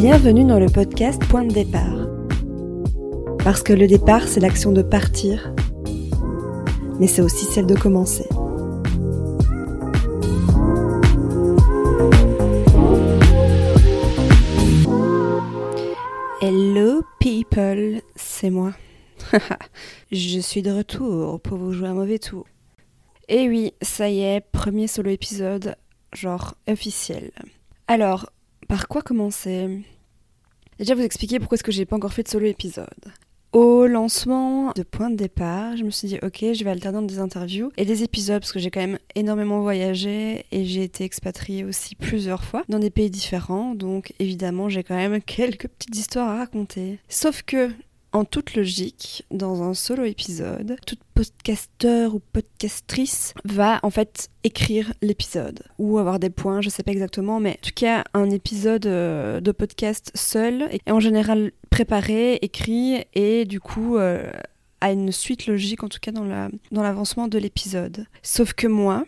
Bienvenue dans le podcast Point de départ. Parce que le départ, c'est l'action de partir, mais c'est aussi celle de commencer. Hello people, c'est moi. Je suis de retour pour vous jouer un mauvais tour. Et oui, ça y est, premier solo épisode, genre officiel. Alors, par quoi commencer? Déjà vous expliquer pourquoi est-ce que j'ai pas encore fait de solo épisode. Au lancement de Point de départ, je me suis dit ok, je vais alterner des interviews et des épisodes parce que j'ai quand même énormément voyagé et j'ai été expatriée aussi plusieurs fois dans des pays différents. Donc évidemment, j'ai quand même quelques petites histoires à raconter. Sauf que en toute logique, dans un solo épisode, toute podcasteur ou podcastrice va en fait écrire l'épisode ou avoir des points, je sais pas exactement, mais en tout cas un épisode euh, de podcast seul et en général préparé, écrit et du coup euh, a une suite logique en tout cas dans l'avancement dans de l'épisode. Sauf que moi,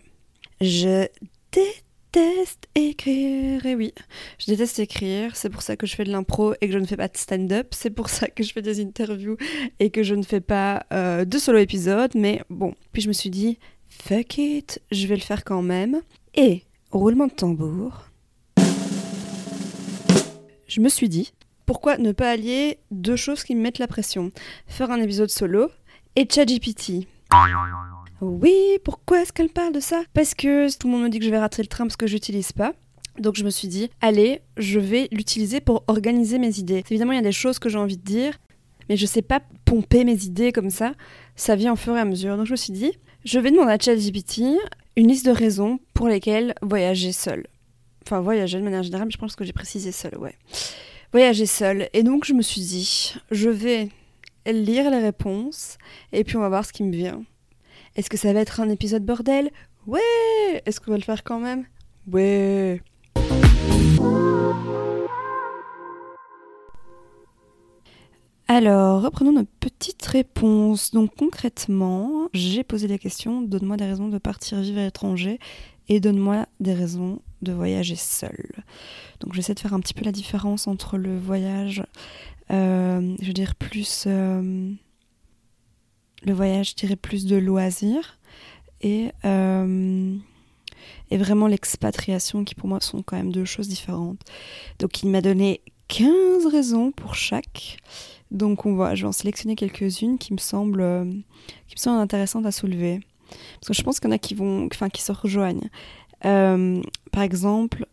je déteste déteste écrire. Et oui, je déteste écrire. C'est pour ça que je fais de l'impro et que je ne fais pas de stand-up. C'est pour ça que je fais des interviews et que je ne fais pas euh, de solo épisode. Mais bon, puis je me suis dit, fuck it, je vais le faire quand même. Et, roulement de tambour, je me suis dit, pourquoi ne pas allier deux choses qui me mettent la pression? Faire un épisode solo et ChatGPT. Oui, pourquoi est-ce qu'elle parle de ça? Parce que tout le monde me dit que je vais rater le train parce que je n'utilise pas. Donc je me suis dit, allez, je vais l'utiliser pour organiser mes idées. Évidemment, il y a des choses que j'ai envie de dire, mais je sais pas pomper mes idées comme ça. Ça vient au fur et à mesure. Donc je me suis dit, je vais demander à ChatGPT une liste de raisons pour lesquelles voyager seul. Enfin, voyager de manière générale, mais je pense que j'ai précisé seul, ouais. Voyager seul. Et donc je me suis dit, je vais lire les réponses et puis on va voir ce qui me vient. Est-ce que ça va être un épisode bordel? Ouais Est-ce qu'on va le faire quand même? Ouais Alors, reprenons notre petite réponse. Donc concrètement, j'ai posé la question, donne-moi des raisons de partir vivre à l'étranger et donne-moi des raisons de voyager seul. Donc j'essaie de faire un petit peu la différence entre le voyage, euh, je veux dire, plus... Euh, le voyage, je dirais, plus de loisirs et, euh, et vraiment l'expatriation qui pour moi sont quand même deux choses différentes. Donc il m'a donné 15 raisons pour chaque. Donc on va, je vais en sélectionner quelques-unes qui me semblent, euh, qui me semblent intéressantes à soulever. Parce que je pense qu'il y en a qui, vont, enfin, qui se rejoignent. Euh, par exemple,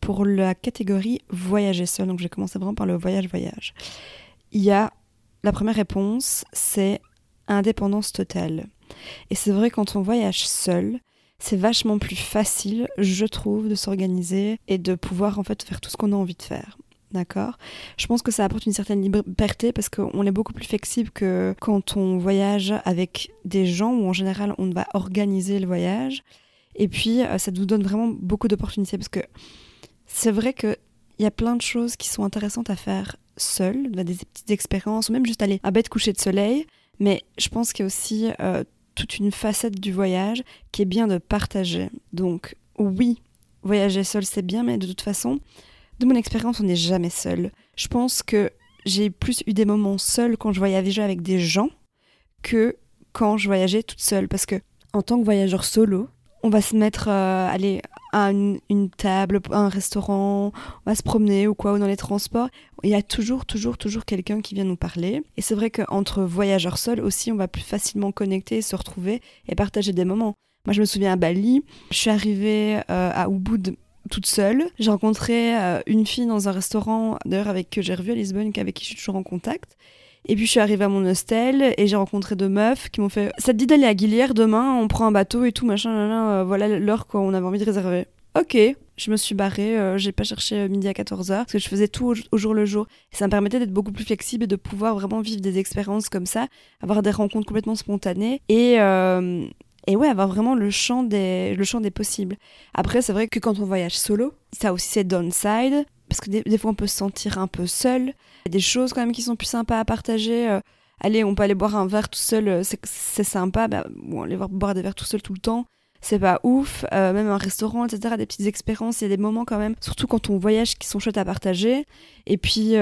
pour la catégorie voyager seul, donc je vais commencer vraiment par le voyage-voyage. Il y a la première réponse, c'est indépendance totale. Et c'est vrai quand on voyage seul, c'est vachement plus facile, je trouve, de s'organiser et de pouvoir en fait faire tout ce qu'on a envie de faire. D'accord? Je pense que ça apporte une certaine liberté parce qu'on est beaucoup plus flexible que quand on voyage avec des gens où en général on va organiser le voyage. Et puis euh, ça nous donne vraiment beaucoup d'opportunités parce que c'est vrai qu'il y a plein de choses qui sont intéressantes à faire seul, des petites expériences ou même juste aller à bête coucher de soleil. Mais je pense qu'il y a aussi euh, toute une facette du voyage qui est bien de partager. Donc oui, voyager seul c'est bien, mais de toute façon, de mon expérience, on n'est jamais seul. Je pense que j'ai plus eu des moments seuls quand je voyageais avec des gens que quand je voyageais toute seule. Parce que en tant que voyageur solo, on va se mettre euh, aller à une, table, à un restaurant, on va se promener ou quoi, ou dans les transports. Il y a toujours, toujours, toujours quelqu'un qui vient nous parler. Et c'est vrai qu'entre voyageurs seuls aussi, on va plus facilement connecter, se retrouver et partager des moments. Moi, je me souviens à Bali, je suis arrivée euh, à Ubud toute seule. J'ai rencontré euh, une fille dans un restaurant, d'ailleurs avec que j'ai revu à Lisbonne, avec qui je suis toujours en contact. Et puis je suis arrivée à mon hostel et j'ai rencontré deux meufs qui m'ont fait Ça te dit d'aller à Guilière demain On prend un bateau et tout, machin, euh, voilà l'heure qu'on avait envie de réserver. Ok, je me suis barrée, euh, j'ai pas cherché euh, midi à 14h parce que je faisais tout au, jour le jour. Ça me permettait d'être beaucoup plus flexible et de pouvoir vraiment vivre des expériences comme ça, avoir des rencontres complètement spontanées et, et ouais, avoir vraiment le champ des, le champ des possibles. Après, c'est vrai que quand on voyage solo, ça aussi c'est downside parce que des, fois on peut se sentir un peu seul. Il y a des choses quand même qui sont plus sympas à partager. Euh, allez, on peut aller boire un verre tout seul, euh, c'est sympa. Bah, bon, aller boire des verres tout seul tout le temps, c'est pas ouf. Euh, même un restaurant, etc., des petites expériences, il y a des moments quand même, surtout quand on voyage, qui sont chouettes à partager. Et puis,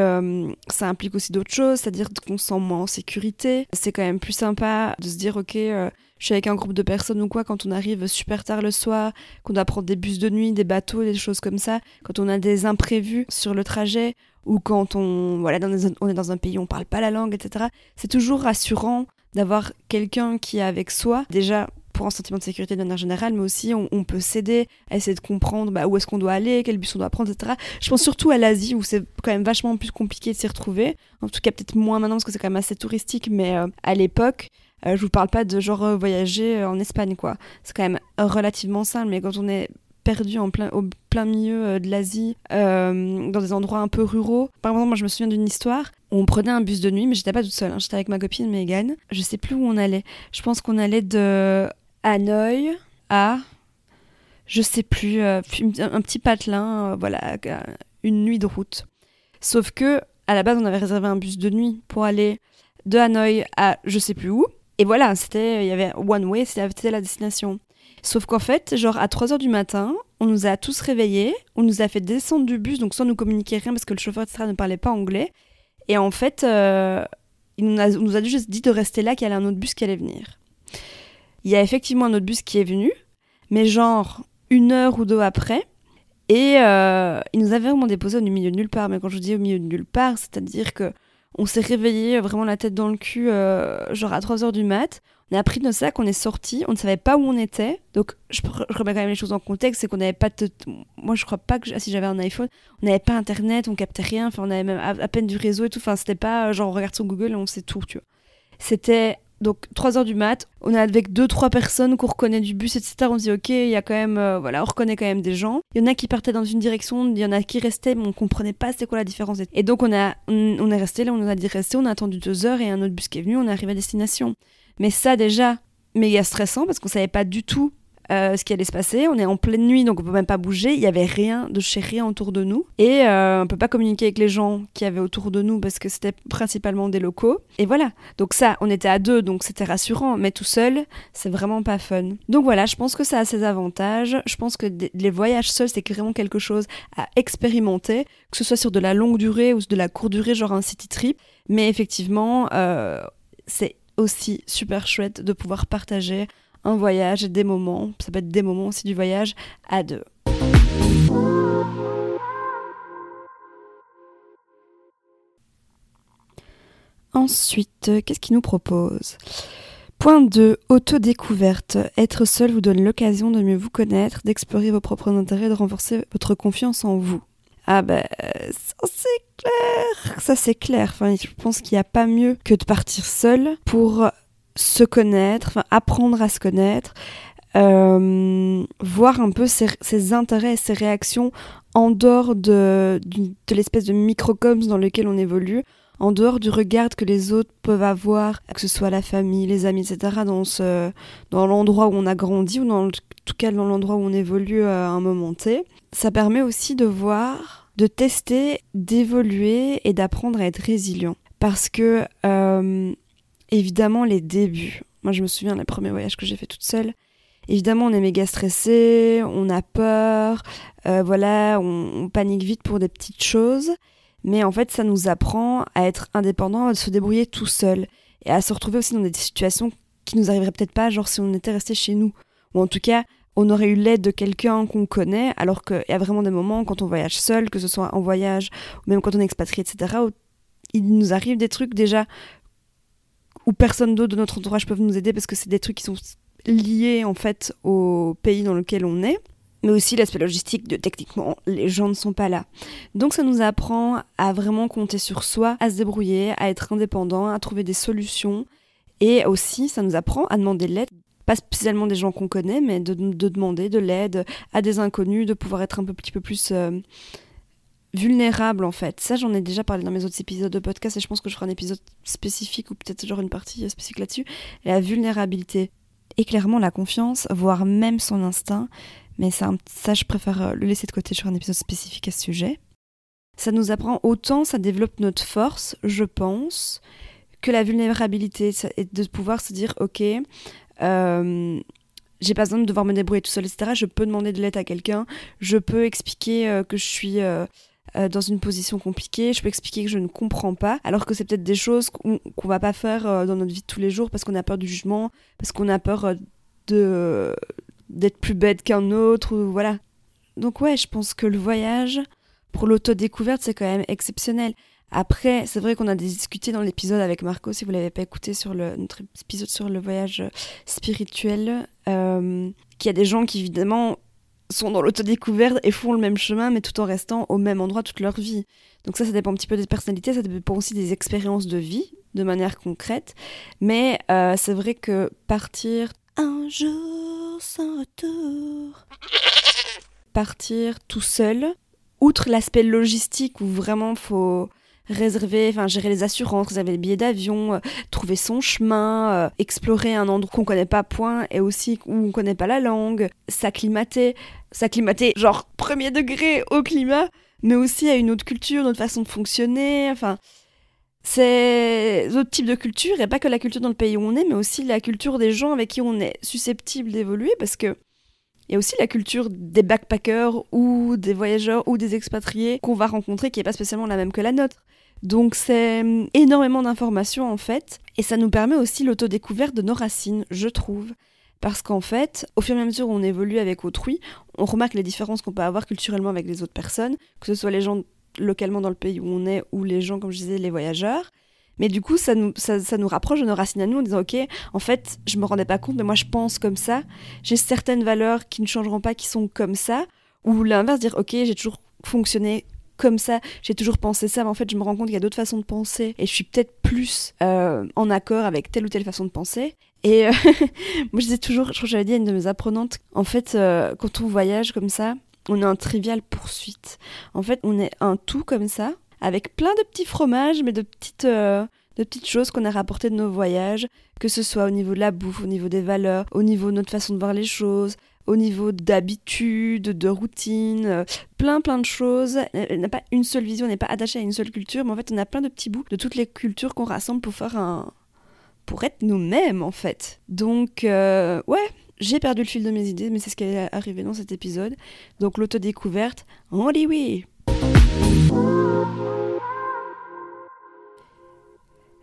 ça implique aussi d'autres choses, c'est-à-dire qu'on se sent moins en sécurité. C'est quand même plus sympa de se dire, ok, je suis avec un groupe de personnes ou quoi, quand on arrive super tard le soir, qu'on doit prendre des bus de nuit, des bateaux, des choses comme ça, quand on a des imprévus sur le trajet, ou quand on, voilà, on est dans un pays où on parle pas la langue, etc. C'est toujours rassurant d'avoir quelqu'un qui est avec soi. Déjà, pour un sentiment de sécurité de manière générale, mais aussi on, peut s'aider à essayer de comprendre bah, où est-ce qu'on doit aller, quel bus on doit prendre, etc. Je pense surtout à l'Asie où c'est quand même vachement plus compliqué de s'y retrouver. En tout cas, peut-être moins maintenant parce que c'est quand même assez touristique, mais euh, à l'époque, je vous parle pas de genre euh, voyager en Espagne, quoi. C'est quand même relativement simple, mais quand on est perdu au plein milieu de l'Asie, dans des endroits un peu ruraux. Par exemple, moi je me souviens d'une histoire où on prenait un bus de nuit, mais j'étais pas toute seule, hein. j'étais avec ma copine Megan. Je sais plus où on allait. Je pense qu'on allait de Hanoï à, je sais plus, euh, un petit patelin, euh, voilà, une nuit de route. Sauf que, à la base, on avait réservé un bus de nuit pour aller de Hanoï à je sais plus où. Et voilà, c'était, il y avait one way, c'était la destination. Sauf qu'en fait, genre à 3h du matin, on nous a tous réveillés, on nous a fait descendre du bus, donc sans nous communiquer rien parce que le chauffeur, etc., ne parlait pas anglais. Et en fait, euh, il nous a, juste dit de rester là, qu'il y avait un autre bus qui allait venir. Il y a effectivement un autre bus qui est venu, mais genre une heure ou deux après. Et euh, il nous avait vraiment déposé au milieu de nulle part. Mais quand je dis au milieu de nulle part, c'est-à-dire que on s'est réveillé vraiment la tête dans le cul, euh, genre à 3 heures du mat. On a pris nos sacs, on est sorti, on ne savait pas où on était. Donc je, remets quand même les choses en contexte, c'est qu'on n'avait pas. De... Moi je crois pas que si j'avais un iPhone, on n'avait pas internet, on captait rien, enfin on avait même à, peine du réseau et tout. Enfin c'était pas genre on regarde sur Google et on sait tout, tu vois. C'était donc 3 heures du mat, on est avec 2-3 personnes qu'on reconnaît du bus, etc. On se dit ok, il y a quand même, euh, voilà, on reconnaît quand même des gens. Il y en a qui partaient dans une direction, il y en a qui restaient, mais on comprenait pas c'était quoi la différence. Et donc on, a, on, est resté là, on a dit rester, on a attendu 2 heures et un autre bus qui est venu, on est arrivé à destination. Mais ça déjà, méga stressant parce qu'on savait pas du tout euh, ce qui allait se passer. On est en pleine nuit, donc on peut même pas bouger. Il y avait rien de chez rien autour de nous. Et euh, on peut pas communiquer avec les gens qui avaient autour de nous parce que c'était principalement des locaux. Et voilà. Donc ça, on était à deux, donc c'était rassurant. Mais tout seul, c'est vraiment pas fun. Donc voilà, je pense que ça a ses avantages. Je pense que les voyages seuls, c'est vraiment quelque chose à expérimenter, que ce soit sur de la longue durée ou de la courte durée, genre un city trip. Mais effectivement, euh, c'est aussi super chouette de pouvoir partager un voyage, des moments, ça peut être des moments aussi du voyage à deux. Ensuite, qu'est-ce qu'il nous propose? Point 2, autodécouverte. Être seul vous donne l'occasion de mieux vous connaître, d'explorer vos propres intérêts, de renforcer votre confiance en vous. Ah ben, ça c'est clair, ça c'est clair. Je pense qu'il n'y a pas mieux que de partir seul pour se connaître, apprendre à se connaître, euh, voir un peu ses, intérêts et ses réactions en dehors de, de, l'espèce de microcosme dans lequel on évolue, en dehors du regard que les autres peuvent avoir, que ce soit la famille, les amis, etc., dans, dans l'endroit où on a grandi ou dans tout cas dans l'endroit où on évolue à un moment T. Ça permet aussi de voir, de tester, d'évoluer et d'apprendre à être résilient. Parce que euh, évidemment les débuts. Moi, je me souviens des premiers voyages que j'ai fait toute seule. Évidemment, on est méga stressé, on a peur, euh, voilà, on, panique vite pour des petites choses. Mais en fait, ça nous apprend à être indépendant, à se débrouiller tout seul et à se retrouver aussi dans des situations qui nous arriveraient peut-être pas, genre si on était resté chez nous. Ou en tout cas, on aurait eu l'aide de quelqu'un qu'on connaît, alors qu'il y a vraiment des moments quand on voyage seul, que ce soit en voyage, ou même quand on est expatrié, etc., où il nous arrive des trucs déjà où personne d'autre de notre entourage peut nous aider parce que c'est des trucs qui sont liés en fait au pays dans lequel on est. Mais aussi l'aspect logistique de techniquement les gens ne sont pas là. Donc ça nous apprend à vraiment compter sur soi, à se débrouiller, à être indépendant, à trouver des solutions. Et aussi ça nous apprend à demander de l'aide, pas spécialement des gens qu'on connaît, mais de, demander de l'aide à des inconnus, de pouvoir être un petit peu plus euh, vulnérable en fait. Ça, j'en ai déjà parlé dans mes autres épisodes de podcast et je pense que je ferai un épisode spécifique ou peut-être genre une partie spécifique là-dessus. La vulnérabilité et clairement la confiance, voire même son instinct. Mais ça, ça, je préfère euh, le laisser de côté sur un épisode spécifique à ce sujet. Ça nous apprend autant, ça développe notre force, je pense, que la vulnérabilité et de pouvoir se dire, ok, euh, j'ai pas besoin de devoir me débrouiller tout seul, etc. Je peux demander de l'aide à quelqu'un, je peux expliquer euh, que je suis euh, euh, dans une position compliquée, je peux expliquer que je ne comprends pas, alors que c'est peut-être des choses qu'on qu'on va pas faire dans notre vie de tous les jours parce qu'on a peur du jugement, parce qu'on a peur de d'être plus bête qu'un autre, ou voilà. Donc ouais, je pense que le voyage, pour l'autodécouverte, c'est quand même exceptionnel. Après, c'est vrai qu'on a discuté dans l'épisode avec Marco, si vous l'avez pas écouté sur notre épisode sur le voyage spirituel, euh, qu'il y a des gens qui évidemment sont dans l'autodécouverte et font le même chemin, mais tout en restant au même endroit toute leur vie. Donc ça, ça dépend un petit peu des personnalités, ça dépend aussi des expériences de vie, de manière concrète. Mais euh, c'est vrai que partir un jour sans retour, partir tout seul, outre l'aspect logistique où vraiment faut réserver, enfin gérer les assurances, réserver les billets d'avion, euh, trouver son chemin, euh, explorer un endroit qu'on connaît pas point et aussi où on connaît pas la langue, s'acclimater, s'acclimater genre premier degré au climat, mais aussi à une autre culture, une autre façon de fonctionner, enfin c'est d'autres types de culture et pas que la culture dans le pays où on est, mais aussi la culture des gens avec qui on est susceptible d'évoluer parce que il y a aussi la culture des backpackers ou des voyageurs ou des expatriés qu'on va rencontrer qui n'est pas spécialement la même que la nôtre. Donc c'est hum, énormément d'informations en fait, et ça nous permet aussi l'autodécouverte de nos racines, je trouve. Parce qu'en fait, au fur et à mesure où on évolue avec autrui, on remarque les différences qu'on peut avoir culturellement avec les autres personnes, que ce soit les gens localement dans le pays où on est ou les gens, comme je disais, les voyageurs. Mais du coup, ça nous, ça, nous rapproche de nos à nous en disant, ok, en fait, je me rendais pas compte, mais moi je pense comme ça, j'ai certaines valeurs qui ne changeront pas, qui sont comme ça, ou l'inverse, dire, ok, j'ai toujours fonctionné comme ça, j'ai toujours pensé ça, mais en fait, je me rends compte qu'il y a d'autres façons de penser. Et je suis peut-être plus euh, en accord avec telle ou telle façon de penser. Et euh, moi, je disais toujours, je crois que j'avais dit à une de mes apprenantes, en fait, euh, quand on voyage comme ça, on est un trivial poursuite. En fait, on est un tout comme ça, avec plein de petits fromages, mais de petites, de petites choses qu'on a rapportées de nos voyages, que ce soit au niveau de la bouffe, au niveau des valeurs, au niveau de notre façon de voir les choses, au niveau d'habitude, de routine, euh, plein plein de choses. Elle n'a pas une seule vision, on n'est pas attaché à une seule culture, mais en fait on a plein de petits bouts de toutes les cultures qu'on rassemble pour faire un... pour être nous-mêmes en fait. Donc euh, ouais, j'ai perdu le fil de mes idées, mais c'est ce qui est arrivé dans cet épisode. Donc l'autodécouverte, on dit oui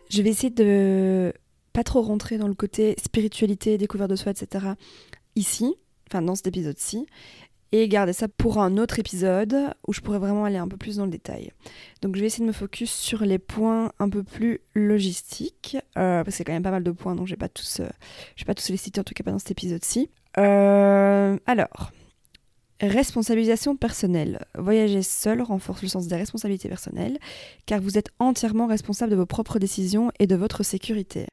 Je vais essayer de pas trop rentrer dans le côté spiritualité, découverte de soi, etc. ici, enfin dans cet épisode-ci, et garder ça pour un autre épisode où je pourrais vraiment aller un peu plus dans le détail. Donc je vais essayer de me focus sur les points un peu plus logistiques, euh, parce qu'il y quand même pas mal de points, donc je vais pas tous, euh, vais pas tous les citer en tout cas pas dans cet épisode-ci. Euh, alors, responsabilisation personnelle. Voyager seul renforce le sens des responsabilités personnelles, car vous êtes entièrement responsable de vos propres décisions et de votre sécurité.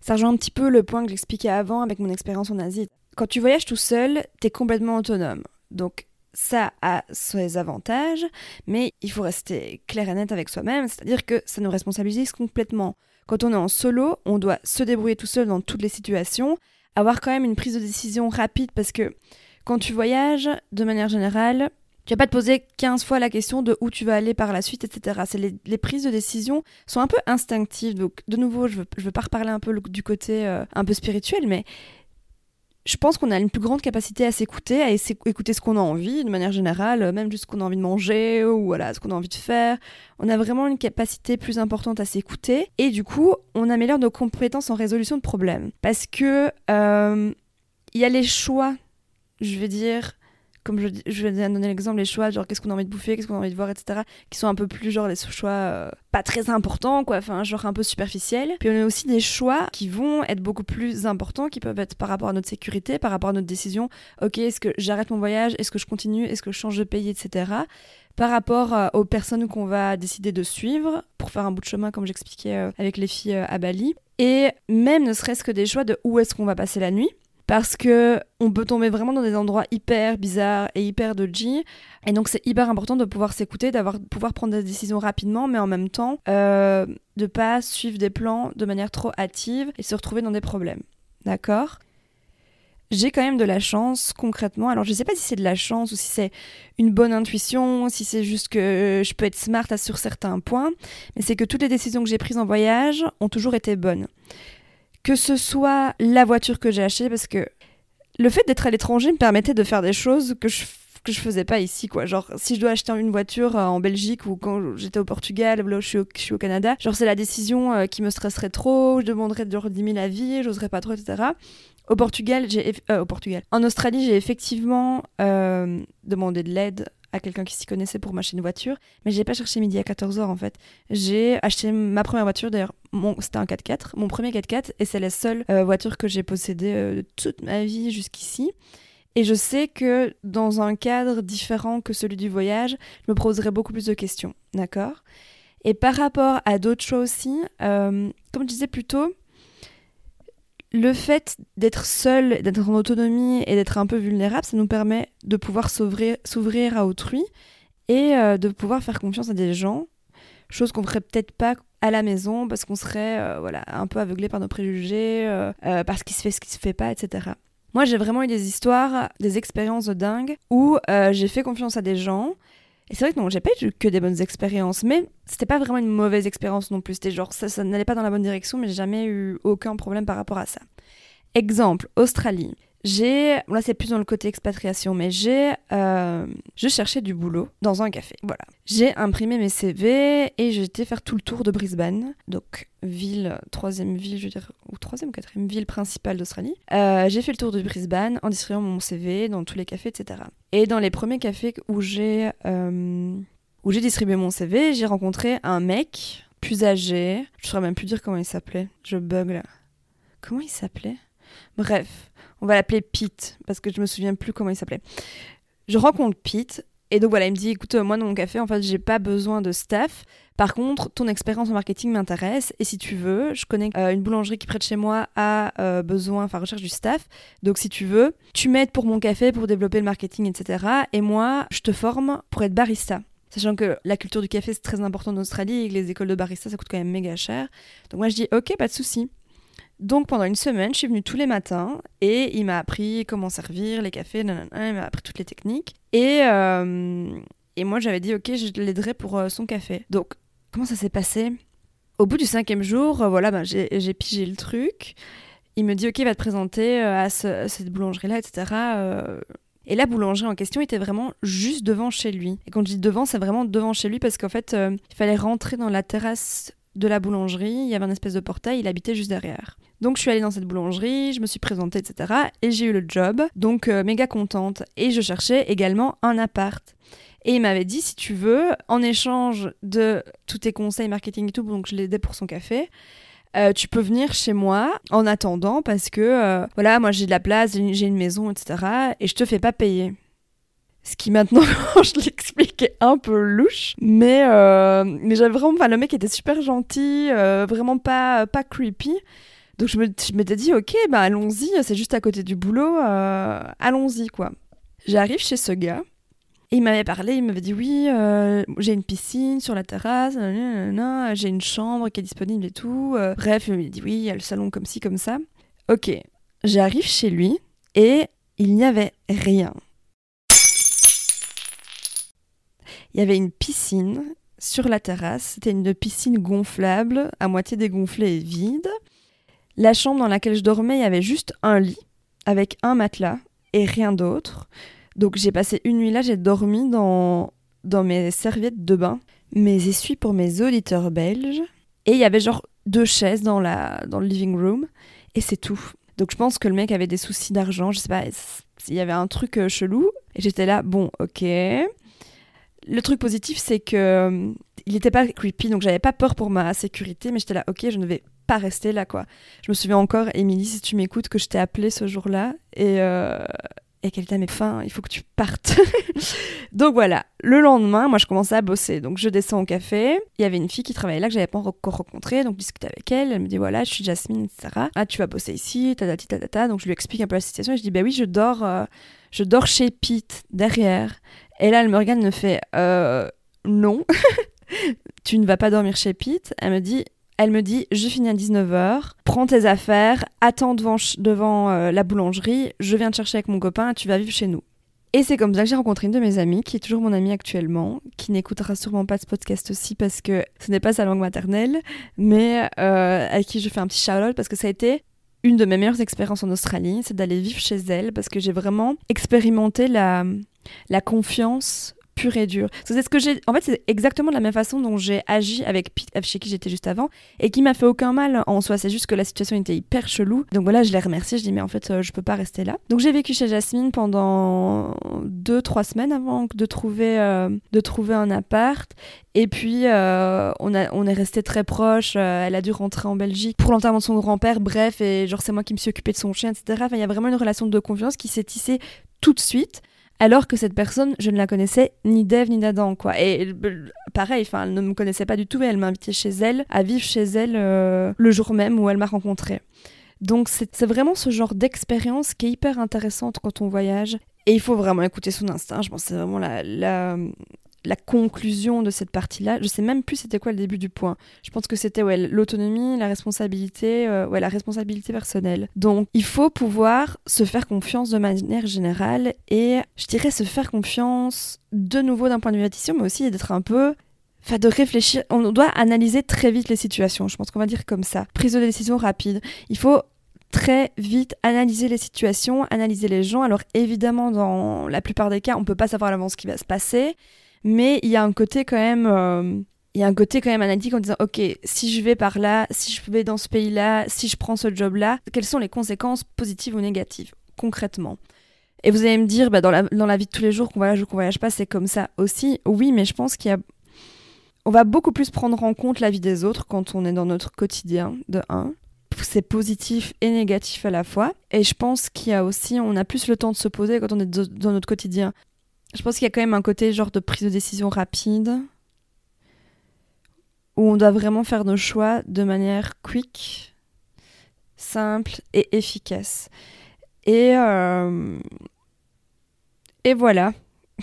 Ça rejoint un petit peu le point que j'expliquais avant avec mon expérience en Asie. Quand tu voyages tout seul, tu es complètement autonome. Donc ça a ses avantages, mais il faut rester clair et net avec soi-même, c'est-à-dire que ça nous responsabilise complètement. Quand on est en solo, on doit se débrouiller tout seul dans toutes les situations, avoir quand même une prise de décision rapide parce que quand tu voyages, de manière générale, tu vas pas te poser 15 fois la question de où tu vas aller par la suite, etc. Les, prises de décision sont un peu instinctives. Donc, de nouveau, je veux, veux pas reparler un peu du côté euh, un peu spirituel, mais je pense qu'on a une plus grande capacité à s'écouter, à écouter ce qu'on a envie de manière générale, même juste ce qu'on a envie de manger ou voilà, ce qu'on a envie de faire. On a vraiment une capacité plus importante à s'écouter et du coup, on améliore nos compétences en résolution de problèmes. Parce que euh, il y a les choix, je veux dire, comme je, je vais donner l'exemple, les choix, genre qu'est-ce qu'on a envie de bouffer, qu'est-ce qu'on a envie de voir, etc., qui sont un peu plus genre les choix euh, pas très importants, quoi, enfin, genre un peu superficiels. Puis on a aussi des choix qui vont être beaucoup plus importants, qui peuvent être par rapport à notre sécurité, par rapport à notre décision. Ok, est-ce que j'arrête mon voyage, est-ce que je continue, est-ce que je change de pays, etc par rapport euh, aux personnes qu'on va décider de suivre pour faire un bout de chemin, comme j'expliquais euh, avec les filles à Bali. Et même ne serait-ce que des choix de où est-ce qu'on va passer la nuit parce que on peut tomber vraiment dans des endroits hyper bizarres et hyper dodgy. Et donc c'est hyper important de pouvoir s'écouter d'avoir pouvoir prendre des décisions rapidement mais en même temps euh, de pas suivre des plans de manière trop hâtive et se retrouver dans des problèmes. D'accord? J'ai quand même de la chance concrètement. Alors je sais pas si c'est de la chance ou si c'est une bonne intuition, si c'est juste que je peux être smart sur certains points, mais c'est que toutes les décisions que j'ai prises en voyage ont toujours été bonnes que ce soit la voiture que j'ai achetée, parce que le fait d'être à l'étranger me permettait de faire des choses que je que je faisais pas ici quoi. Genre si je dois acheter une voiture euh, en Belgique ou quand j'étais au Portugal je suis au, au Canada genre c'est la décision euh, qui me stresserait trop je demanderais de 10 000 avis j'oserais pas trop etc au Portugal euh, au Portugal. En Australie j'ai effectivement demandé de l'aide à quelqu'un qui s'y connaissait pour m'acheter une voiture, mais j'ai pas cherché midi à 14h en fait. J'ai acheté ma première voiture, d'ailleurs, c'était un 4x4, mon premier 4x4, et c'est la seule voiture que j'ai possédée de toute ma vie jusqu'ici. Et je sais que dans un cadre différent que celui du voyage, je me poserais beaucoup plus de questions, d'accord? Et par rapport à d'autres choses aussi, euh, comme je disais plus tôt, le fait d'être seul, d'être en autonomie et d'être un peu vulnérable, ça nous permet de pouvoir s'ouvrir à autrui et euh, de pouvoir faire confiance à des gens, chose qu'on ferait peut-être pas à la maison parce qu'on serait euh, voilà un peu aveuglé par nos préjugés, parce qu'il se fait ce qui se fait pas, etc. Moi, j'ai vraiment eu des histoires, des expériences de dingue où euh, j'ai fait confiance à des gens. Et c'est vrai que non, j'ai pas eu que des bonnes expériences, mais c'était pas vraiment une mauvaise expérience non plus. C'était genre, ça, ça n'allait pas dans la bonne direction, mais j'ai jamais eu aucun problème par rapport à ça. Exemple, Australie. J'ai, là c'est plus dans le côté expatriation, mais j'ai, euh, je cherchais du boulot dans un café. Voilà. J'ai imprimé mes CV et j'étais faire tout le tour de Brisbane, donc ville, troisième ville, je veux dire, ou troisième quatrième ville principale d'Australie. Euh, j'ai fait le tour de Brisbane en distribuant mon CV dans tous les cafés, etc. Et dans les premiers cafés où j'ai, euh, où j'ai distribué mon CV, j'ai rencontré un mec plus âgé. Je saurais même plus dire comment il s'appelait. Je bug là. Comment il s'appelait? Bref, on va l'appeler Pete, parce que je me souviens plus comment il s'appelait. Je rencontre Pete, et donc voilà, il me dit écoute, moi dans mon café, en fait, j'ai pas besoin de staff. Par contre, ton expérience en marketing m'intéresse, et si tu veux, je connais euh, une boulangerie qui près de chez moi a euh, besoin, enfin recherche du staff. Donc si tu veux, tu m'aides pour mon café, pour développer le marketing, etc. Et moi, je te forme pour être barista. Sachant que la culture du café, c'est très important en Australie et que les écoles de barista, ça coûte quand même méga cher. Donc moi, je dis, ok, pas de souci. Donc pendant une semaine, je suis venue tous les matins et il m'a appris comment servir les cafés, il m'a appris toutes les techniques. Et, euh, et moi j'avais dit ok, je l'aiderai pour euh, son café. Donc comment ça s'est passé? Au bout du cinquième jour, euh, voilà, ben, j'ai pigé le truc. Il me dit ok, va te présenter à, cette boulangerie-là, etc. Et la boulangerie en question était vraiment juste devant chez lui. Et quand je dis devant, c'est vraiment devant chez lui parce qu'en fait, il fallait rentrer dans la terrasse de la boulangerie, il y avait un espèce de portail, il habitait juste derrière. Donc je suis allée dans cette boulangerie, je me suis présentée, etc. Et j'ai eu le job, donc euh, méga contente. Et je cherchais également un appart. Et il m'avait dit, si tu veux, en échange de tous tes conseils marketing et tout, donc je l'aidais pour son café, euh, tu peux venir chez moi en attendant parce que, euh, voilà, moi j'ai de la place, j'ai une maison, etc. Et je te fais pas payer. Ce qui maintenant, je l'explique, est un peu louche. Mais, euh, mais j'avais vraiment. Enfin, le mec était super gentil, euh, vraiment pas, pas creepy. Donc je m'étais dit, ok, bah allons-y, c'est juste à côté du boulot, euh, allons-y, quoi. J'arrive chez ce gars. Et il m'avait parlé, il m'avait dit oui, j'ai une piscine sur la terrasse, j'ai une chambre qui est disponible et tout. bref, il m'a dit oui, il y a le salon comme ci, comme ça. Ok, j'arrive chez lui et il n'y avait rien. Il y avait une piscine sur la terrasse. C'était une piscine gonflable, à moitié dégonflée et vide. La chambre dans laquelle je dormais, il y avait juste un lit avec un matelas et rien d'autre. Donc j'ai passé une nuit là, j'ai dormi dans, dans mes serviettes de bain, mes essuies pour mes auditeurs belges. Et il y avait genre deux chaises dans, la, dans le living room. Et c'est tout. Donc je pense que le mec avait des soucis d'argent, je sais pas, s'il y avait un truc euh, chelou. Et j'étais là, bon, ok. Le truc positif, c'est que euh, il n'était pas creepy, donc j'avais pas peur pour ma sécurité, mais j'étais là, ok, je ne vais pas rester là, quoi. Je me souviens encore, Émilie, si tu m'écoutes, que je t'ai appelé ce jour-là et, euh, et qu'elle à mes fins, il faut que tu partes. donc voilà, le lendemain, moi je commençais à bosser, donc je descends au café. Il y avait une fille qui travaillait là que j'avais pas encore rencontrée, donc je discutais avec elle. Elle me dit voilà, je suis Jasmine, etc. Ah, tu vas bosser ici, ta ta ta ta. Donc je lui explique un peu la situation et je dis bah oui, je dors, euh, je dors chez Pete derrière. Et là, elle me regarde, me fait euh, non, tu ne vas pas dormir chez Pete. Elle me dit elle me dit Je finis à 19h, prends tes affaires, attends devant, devant euh, la boulangerie, je viens te chercher avec mon copain, tu vas vivre chez nous. Et c'est comme ça que j'ai rencontré une de mes amies, qui est toujours mon amie actuellement, qui n'écoutera sûrement pas ce podcast aussi parce que ce n'est pas sa langue maternelle, mais euh, avec qui je fais un petit shout-out parce que ça a été une de mes meilleures expériences en Australie, c'est d'aller vivre chez elle parce que j'ai vraiment expérimenté la, la confiance pur et dur. C'est ce que j'ai. En fait, c'est exactement de la même façon dont j'ai agi avec Pete, chez qui j'étais juste avant, et qui m'a fait aucun mal en soi. C'est juste que la situation était hyper chelou. Donc voilà, je l'ai remercié. Je dis mais en fait, euh, je peux pas rester là. Donc j'ai vécu chez Jasmine pendant deux, trois semaines avant de trouver, euh, de trouver un appart. Et puis, euh, on, a, on est resté très proches. elle a dû rentrer en Belgique pour l'enterrement de son grand-père. Bref, et genre, c'est moi qui me suis occupée de son chien, etc. Enfin, il y a vraiment une relation de confiance qui s'est tissée tout de suite alors que cette personne, je ne la connaissais ni d'Ève ni d'Adam, quoi. Et pareil, enfin, elle ne me connaissait pas du tout et elle m'a invité chez elle, à vivre chez elle euh, le jour même où elle m'a rencontrée. Donc c'est vraiment ce genre d'expérience qui est hyper intéressante quand on voyage. Et il faut vraiment écouter son instinct. Je pense que c'est vraiment la, la conclusion de cette partie-là. Je sais même plus c'était quoi le début du point. Je pense que c'était ouais, l'autonomie, la responsabilité, euh, ouais, la responsabilité personnelle. Donc il faut pouvoir se faire confiance de manière générale et je dirais se faire confiance de nouveau d'un point de vue addition, mais aussi d'être un peu Enfin, de réfléchir, on doit analyser très vite les situations, je pense qu'on va dire comme ça. Prise de décision rapide. Il faut très vite analyser les situations, analyser les gens. Alors évidemment, dans la plupart des cas, on ne peut pas savoir à l'avance ce qui va se passer mais il y a un côté quand même euh, il y a un côté quand même analytique en disant ok si je vais par là si je vais dans ce pays là si je prends ce job là quelles sont les conséquences positives ou négatives concrètement? Et vous allez me dire bah, dans, la, dans la vie de tous les jours qu'on voyage ou qu'on voyage pas c'est comme ça aussi oui mais je pense qu'il y a on va beaucoup plus prendre en compte la vie des autres quand on est dans notre quotidien de 1 c'est positif et négatif à la fois. Et je pense qu'il y a aussi, on a plus le temps de se poser quand on est dans notre quotidien. Je pense qu'il y a quand même un côté genre de prise de décision rapide où on doit vraiment faire nos choix de manière quick, simple et efficace. Et, euh, voilà.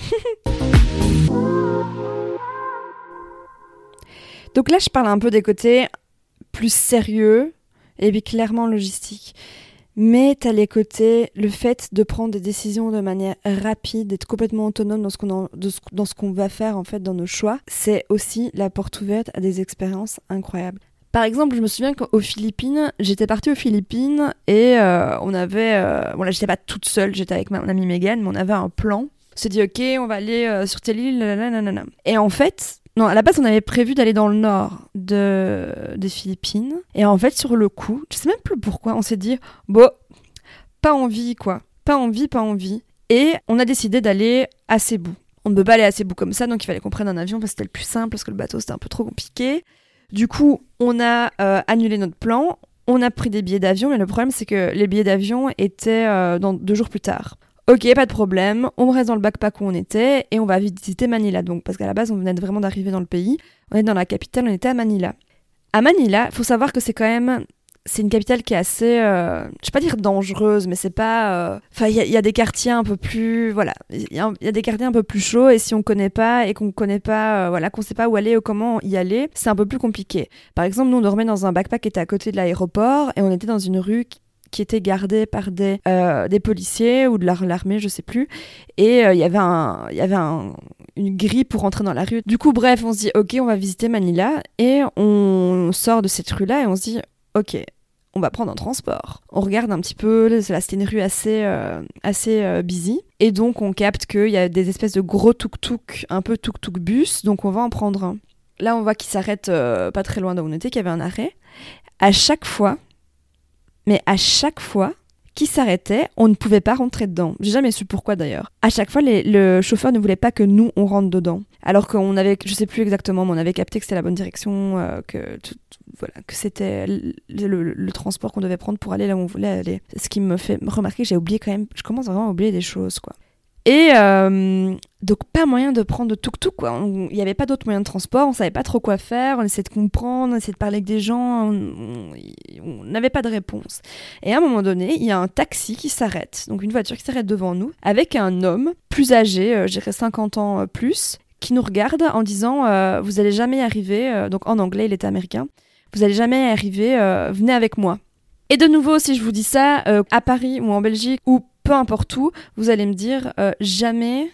Donc là, je parle un peu des côtés plus sérieux et puis clairement logistiques. Mais tu as les côtés, le fait de prendre des décisions de manière rapide, d'être complètement autonome dans ce qu'on va faire en fait dans nos choix, c'est aussi la porte ouverte à des expériences incroyables. Par exemple, je me souviens qu'aux Philippines, j'étais partie aux Philippines et euh, on avait, euh, bon là j'étais pas toute seule, j'étais avec mon amie Megan, mais on avait un plan. On s'est dit ok, on va aller euh, sur telle île, et en fait, non, à la base, on avait prévu d'aller dans le nord de... des Philippines. Et en fait, sur le coup, je sais même plus pourquoi, on s'est dit, bon, pas envie, quoi. Pas envie, pas envie. Et on a décidé d'aller à Cebu. On ne peut pas aller à Cebu comme ça, donc il fallait qu'on prenne un avion parce que c'était le plus simple, parce que le bateau c'était un peu trop compliqué. Du coup, on a euh, annulé notre plan, on a pris des billets d'avion, mais le problème c'est que les billets d'avion étaient euh, dans deux jours plus tard. Ok, pas de problème, on reste dans le backpack où on était et on va visiter Manila. Donc, parce qu'à la base, on venait vraiment d'arriver dans le pays. On est dans la capitale, on était à Manila. À Manila, il faut savoir que c'est quand même. C'est une capitale qui est assez. Euh, je vais pas dire dangereuse, mais c'est pas. Euh, enfin, il y, a des quartiers un peu plus. Voilà. Il y, a des quartiers un peu plus chauds et si on connaît pas et qu'on connaît pas. Euh, voilà, qu'on sait pas où aller ou comment y aller, c'est un peu plus compliqué. Par exemple, nous, on dormait dans un backpack qui était à côté de l'aéroport et on était dans une rue qui était gardé par des, euh, des policiers ou de l'armée, je sais plus. Et euh, il y avait, un, y avait un, une grille pour rentrer dans la rue. Du coup, bref, on se dit, ok, on va visiter Manila. Et on sort de cette rue-là et on se dit, ok, on va prendre un transport. On regarde un petit peu, c'était une rue assez, euh, assez busy. Et donc, on capte qu'il y a des espèces de gros tuk-tuk, un peu tuk-tuk bus. Donc, on va en prendre un. Là, on voit qu'il s'arrête pas très loin d'où on était, qu'il y avait un arrêt. À chaque fois, mais à chaque fois qu'il s'arrêtait, on ne pouvait pas rentrer dedans. J'ai jamais su pourquoi d'ailleurs. À chaque fois, le chauffeur ne voulait pas que nous on rentre dedans. Alors qu'on avait, je sais plus exactement, mais on avait capté que c'était la bonne direction, euh, que voilà, que c'était le, transport qu'on devait prendre pour aller là où on voulait aller. Ce qui me fait remarquer, j'ai oublié quand même, je commence vraiment à oublier des choses quoi. Et euh, donc pas moyen de prendre de tuk-tuk. Il n'y avait pas d'autres moyens de transport, on savait pas trop quoi faire, on essayait de comprendre, on essayait de parler avec des gens, on n'avait pas de réponse. Et à un moment donné, il y a un taxi qui s'arrête, donc une voiture qui s'arrête devant nous, avec un homme plus âgé, euh, j'irais 50 ans euh, plus, qui nous regarde en disant vous allez jamais arriver, donc en anglais il était américain, vous allez jamais arriver, venez avec moi. Et de nouveau, si je vous dis ça, à Paris ou en Belgique ou peu importe où, vous allez me dire euh, jamais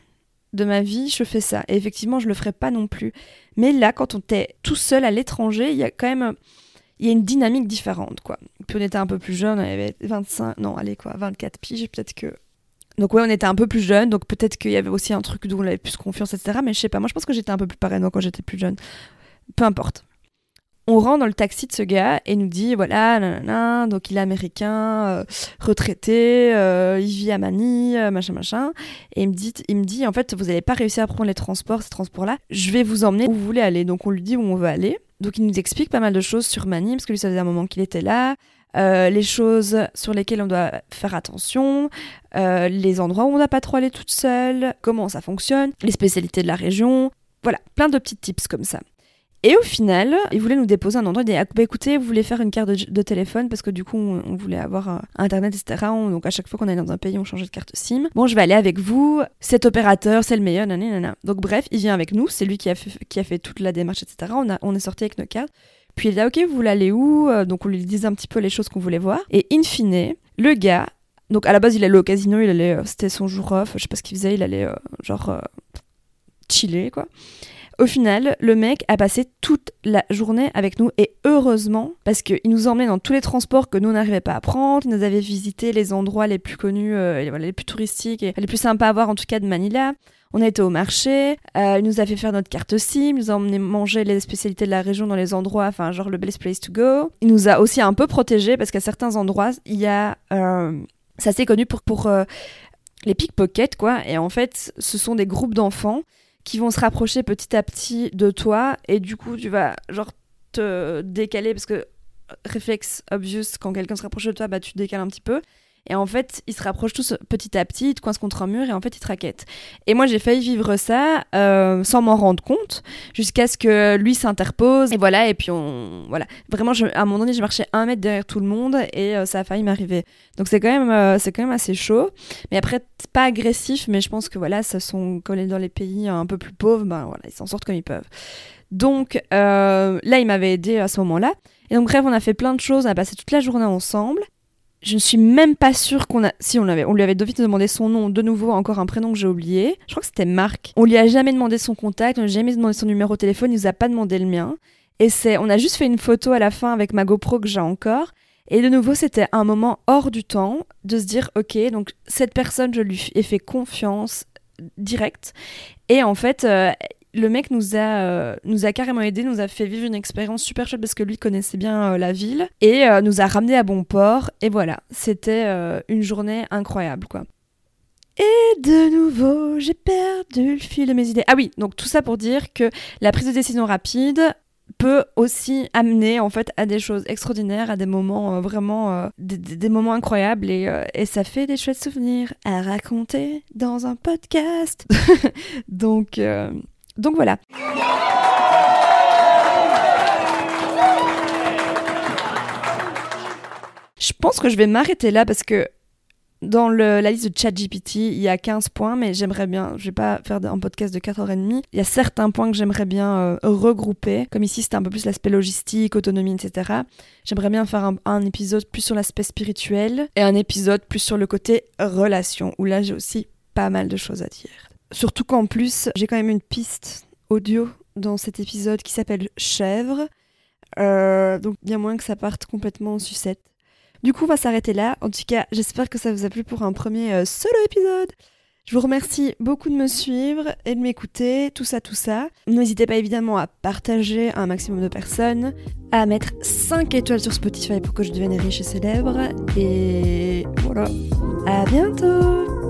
de ma vie je fais ça. Et effectivement, je le ferai pas non plus. Mais là, quand on est tout seul à l'étranger, il y a quand même il y a une dynamique différente, quoi. Puis on était un peu plus jeune, on avait 25, non, allez, quoi, 24 piges, peut-être que. Donc, ouais, on était un peu plus jeune, donc peut-être qu'il y avait aussi un truc d'où on avait plus confiance, etc. Mais je sais pas, moi je pense que j'étais un peu plus parano quand j'étais plus jeune. Peu importe. On rentre dans le taxi de ce gars et nous dit voilà, nanana, donc il est américain, euh, retraité, euh, il vit à Manille, euh, machin machin. Et il me dit, il me dit en fait, vous n'allez pas réussir à prendre les transports, ces transports-là. Je vais vous emmener où vous voulez aller. Donc on lui dit où on veut aller. Donc il nous explique pas mal de choses sur Manille parce que lui ça faisait un moment qu'il était là. les choses sur lesquelles on doit faire attention, les endroits où on n'a pas trop aller toute seule, comment ça fonctionne, les spécialités de la région, voilà, plein de petits tips comme ça. Et au final, il voulait nous déposer un endroit. Il dit ah, bah, écoutez, vous voulez faire une carte de, téléphone parce que du coup, on, voulait avoir euh, internet, etc. donc à chaque fois qu'on allait dans un pays, on changeait de carte SIM. Bon, je vais aller avec vous. Cet opérateur, c'est le meilleur. Nanana. Donc bref, il vient avec nous. C'est lui qui a, fait, toute la démarche, etc. On est sorti avec nos cartes. Puis il dit ah, ok, vous voulez aller où euh, Donc on lui disait un petit peu les choses qu'on voulait voir. Et in fine, le gars. Donc à la base, il allait au casino. Il allait, euh, c'était son jour off. Je sais pas ce qu'il faisait. Il allait genre chiller quoi. Au final, le mec a passé toute la journée avec nous et heureusement parce qu'il nous emmenait dans tous les transports que nous n'arrivait pas à prendre. Il nous avait visité les endroits les plus connus, euh, les plus touristiques et les plus sympas à voir en tout cas de Manila. On a été au marché, euh, il nous a fait faire notre carte SIM, il nous a emmené manger les spécialités de la région dans les endroits, enfin genre le best place to go. Il nous a aussi un peu protégés parce qu'à certains endroits, il y a... Euh, c'est assez connu pour, pour les pickpockets, quoi. Et en fait, ce sont des groupes d'enfants qui vont se rapprocher petit à petit de toi. Et du coup tu vas genre te décaler parce que réflexe obvious quand quelqu'un se rapproche de toi bah tu te décales un petit peu et en fait, ils se rapprochent tous petit à petit, ils te coincent contre un mur et en fait, ils te raquettent. Et moi, j'ai failli vivre ça euh, sans m'en rendre compte, jusqu'à ce que lui s'interpose. Et voilà, et puis on. Voilà. Vraiment, je, à un moment donné, je marchais un mètre derrière tout le monde et euh, ça a failli m'arriver. Donc c'est quand, même, euh, c'est quand même assez chaud. Mais après, pas agressif, mais je pense que voilà, ça sont collés dans les pays un peu plus pauvres, ben voilà, ils s'en sortent comme ils peuvent. Donc là, il m'avait aidé à ce moment-là. Et donc bref, on a fait plein de choses, on a passé toute la journée ensemble je ne suis même pas sûre qu'on a. Si, on, avait... on lui avait demandé son nom, de nouveau, encore un prénom que j'ai oublié. Je crois que c'était Marc. On lui a jamais demandé son contact, on lui a jamais demandé son numéro de téléphone, il nous a pas demandé le mien. Et c'est, on a juste fait une photo à la fin avec ma GoPro que j'ai encore. Et de nouveau, c'était un moment hors du temps de se dire, ok, donc cette personne, je lui ai fait confiance directe. Et en fait, euh, le mec nous a, euh, nous a carrément aidé, nous a fait vivre une expérience super chouette parce que lui connaissait bien euh, la ville et euh, nous a ramené à bon port. Et voilà, c'était une journée incroyable quoi. Et de nouveau, j'ai perdu le fil de mes idées. Ah oui, donc tout ça pour dire que la prise de décision rapide peut aussi amener en fait à des choses extraordinaires, à des moments vraiment des, moments incroyables et, et, ça fait des chouettes souvenirs à raconter dans un podcast. donc donc voilà. Je pense que je vais m'arrêter là parce que dans la liste de ChatGPT, il y a 15 points, mais j'aimerais bien, je vais pas faire un podcast de 4h30, il y a certains points que j'aimerais bien euh, regrouper, comme ici c'était un peu plus l'aspect logistique, autonomie, etc. J'aimerais bien faire un, un, épisode plus sur l'aspect spirituel et un épisode plus sur le côté relation, où là j'ai aussi pas mal de choses à dire. Surtout qu'en plus, j'ai quand même une piste audio dans cet épisode qui s'appelle Chèvre. Euh, donc bien moins que ça parte complètement en sucette. Du coup, on va s'arrêter là. En tout cas, j'espère que ça vous a plu pour un premier euh, solo épisode. Je vous remercie beaucoup de me suivre et de m'écouter, tout ça, tout ça. N'hésitez pas évidemment à partager à un maximum de personnes, à mettre 5 étoiles sur Spotify pour que je devienne riche et célèbre. Et voilà. À bientôt